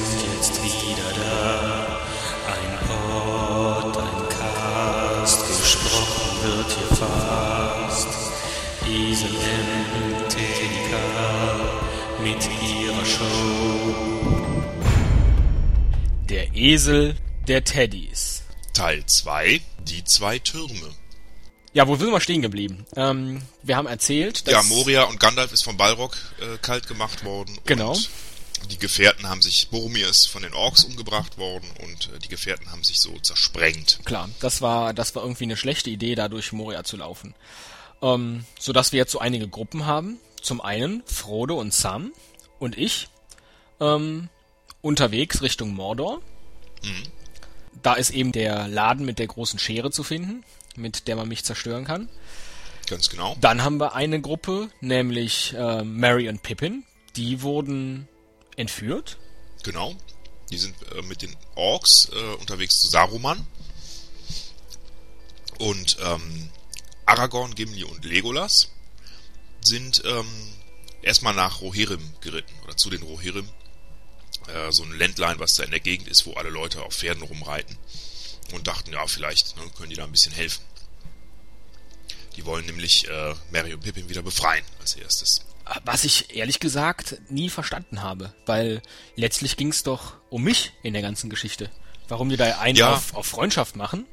sind jetzt wieder da. Ein Pod, ein Cast, gesprochen wird hier fast. Esel M, TDK mit ihrer Show. Der Esel der Teddys. Teil 2, die zwei Türme. Ja, wo sind wir stehen geblieben? Ähm, wir haben erzählt, dass... Ja, Moria und Gandalf ist vom Balrog äh, kalt gemacht worden. Genau. Und die Gefährten haben sich, Boromir ist von den Orks umgebracht worden und äh, die Gefährten haben sich so zersprengt. Klar, das war, das war irgendwie eine schlechte Idee, da durch Moria zu laufen. Ähm, so dass wir jetzt so einige Gruppen haben. Zum einen Frodo und Sam und ich ähm, unterwegs Richtung Mordor. Da ist eben der Laden mit der großen Schere zu finden, mit der man mich zerstören kann. Ganz genau. Dann haben wir eine Gruppe, nämlich äh, Mary und Pippin. Die wurden entführt. Genau. Die sind äh, mit den Orks äh, unterwegs zu Saruman. Und ähm, Aragorn, Gimli und Legolas sind ähm, erstmal nach Rohirrim geritten oder zu den Rohirrim. Äh, so ein Ländlein, was da in der Gegend ist, wo alle Leute auf Pferden rumreiten. Und dachten, ja, vielleicht ne, können die da ein bisschen helfen. Die wollen nämlich äh, Mary und Pippin wieder befreien als erstes. Was ich ehrlich gesagt nie verstanden habe, weil letztlich ging es doch um mich in der ganzen Geschichte. Warum die da einen Ja. auf, auf Freundschaft machen?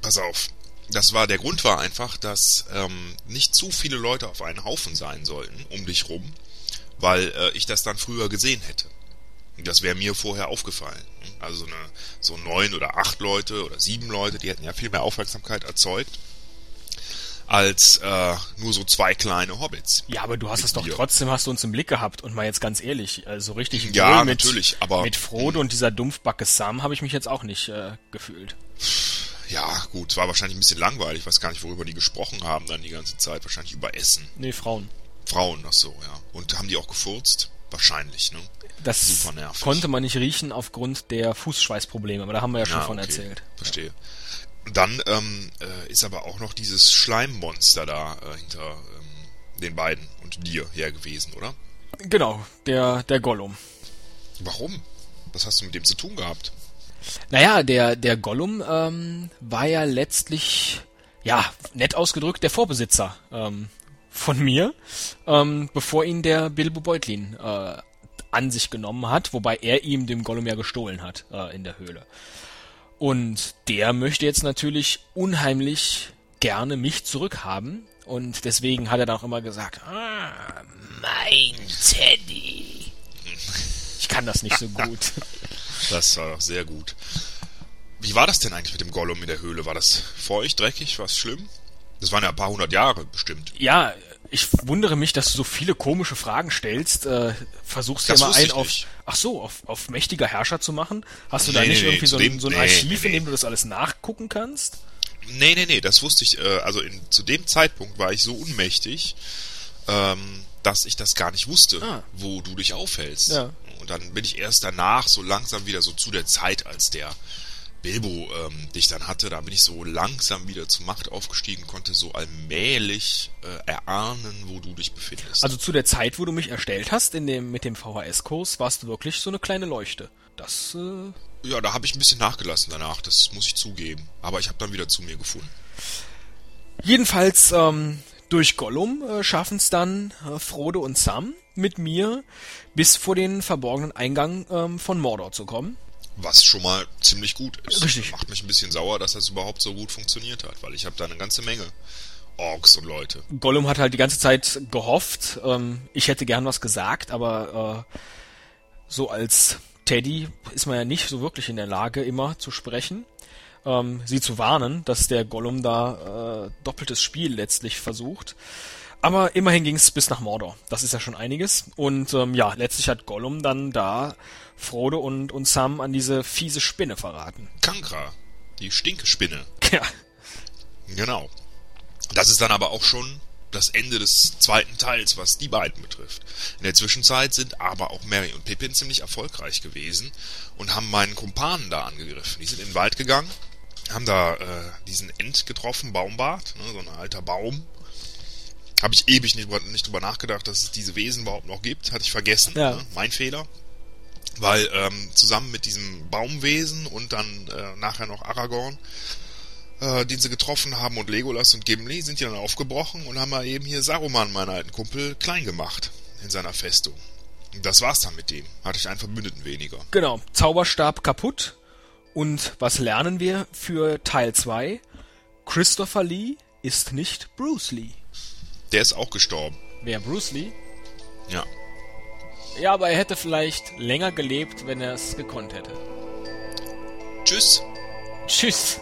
Pass auf. Das war der Grund war einfach, dass ähm, nicht zu viele Leute auf einen Haufen sein sollten um dich rum, weil äh, ich das dann früher gesehen hätte. Das wäre mir vorher aufgefallen. Also so, eine, so neun oder acht Leute oder sieben Leute, die hätten ja viel mehr Aufmerksamkeit erzeugt als äh, nur so zwei kleine Hobbits. Ja, aber du hast es doch mir. trotzdem, hast du uns im Blick gehabt. Und mal jetzt ganz ehrlich, also richtig Ja, mit, natürlich, aber- mit Frodo und dieser Dumpfbacke Sam habe ich mich jetzt auch nicht äh, gefühlt. Ja, gut, es war wahrscheinlich ein bisschen langweilig, ich weiß gar nicht, worüber die gesprochen haben dann die ganze Zeit. Wahrscheinlich über Essen. Nee, Frauen. Frauen, ach so, ja. Und haben die auch gefurzt? Wahrscheinlich, ne? Das Super nervig. konnte man nicht riechen aufgrund der Fußschweißprobleme, aber da haben wir ja schon Ja, von okay. erzählt. Verstehe. Dann ähm, äh, ist aber auch noch dieses Schleimmonster da äh, hinter ähm, den beiden und dir her gewesen, oder? Genau, der, der Gollum. Warum? Was hast du mit dem zu tun gehabt? Naja, der, der Gollum ähm, war ja letztlich, ja, nett ausgedrückt, der Vorbesitzer ähm, von mir, ähm, bevor ihn der Bilbo Beutlin äh, an sich genommen hat, wobei er ihm dem Gollum ja gestohlen hat äh, in der Höhle. Und der möchte jetzt natürlich unheimlich gerne mich zurückhaben. Und deswegen hat er dann auch immer gesagt, ah, mein Teddy. Ich kann das nicht so gut. Das war doch sehr gut. Wie war das denn eigentlich mit dem Gollum in der Höhle? War das feucht, dreckig, war es schlimm? Das waren ja ein paar hundert Jahre bestimmt. Ja, ich wundere mich, dass du so viele komische Fragen stellst. Äh, versuchst ja mal einen auf, nicht. ach so, auf, auf mächtiger Herrscher zu machen. Hast du da Nee, nicht nee, irgendwie so zu ein, dem- so ein nee, Archiv, in dem du das alles nachgucken kannst? Nee, nee, nee, das wusste ich, äh, also in, zu dem Zeitpunkt war ich so unmächtig, ähm, dass ich das gar nicht wusste, Ah. wo du dich aufhältst. Ja. Und dann bin ich erst danach so langsam wieder so zu der Zeit, als der Bilbo ähm, dich dann hatte, da bin ich so langsam wieder zur Macht aufgestiegen, konnte so allmählich äh, erahnen, wo du dich befindest. Also zu der Zeit, wo du mich erstellt hast, in dem, mit dem VHS-Kurs, warst du wirklich so eine kleine Leuchte. Das, äh, ja, da habe ich ein bisschen nachgelassen danach, das muss ich zugeben. Aber ich habe dann wieder zu mir gefunden. Jedenfalls ähm, durch Gollum äh, schaffen es dann äh, Frodo und Sam mit mir bis vor den verborgenen Eingang ähm, von Mordor zu kommen. Was schon mal ziemlich gut ist. Richtig. Macht mich ein bisschen sauer, dass das überhaupt so gut funktioniert hat, weil ich habe da eine ganze Menge Orks und Leute. Gollum hat halt die ganze Zeit gehofft, ähm, ich hätte gern was gesagt, aber äh, so als Teddy ist man ja nicht so wirklich in der Lage, immer zu sprechen. Ähm, sie zu warnen, dass der Gollum da äh, doppeltes Spiel letztlich versucht. Aber immerhin ging es bis nach Mordor. Das ist ja schon einiges. Und ähm, ja, letztlich hat Gollum dann da Frodo und, und Sam an diese fiese Spinne verraten. Kankra, die Stinkespinne. Ja, Genau. Das ist dann aber auch schon das Ende des zweiten Teils, was die beiden betrifft. In der Zwischenzeit sind aber auch Mary und Pippin ziemlich erfolgreich gewesen und haben meinen Kumpanen da angegriffen. Die sind in den Wald gegangen, haben da äh, diesen Ent getroffen, Baumbart, ne, so ein alter Baum. Habe ich ewig nicht, drüber- nicht drüber nachgedacht, dass es diese Wesen überhaupt noch gibt. Hatte ich vergessen. Ja. Ne? Mein Fehler. Weil ähm, zusammen mit diesem Baumwesen und dann äh, nachher noch Aragorn, äh, den sie getroffen haben, und Legolas und Gimli, sind die dann aufgebrochen und haben mal eben hier Saruman, meinen alten Kumpel, klein gemacht in seiner Festung. Und das war's dann mit dem. Hatte ich einen Verbündeten weniger. Genau, Zauberstab kaputt. Und was lernen wir für Teil 2? Christopher Lee ist nicht Bruce Lee. Der ist auch gestorben. Wer Bruce Lee? Ja. Ja, aber er hätte vielleicht länger gelebt, wenn er es gekonnt hätte. Tschüss. Tschüss.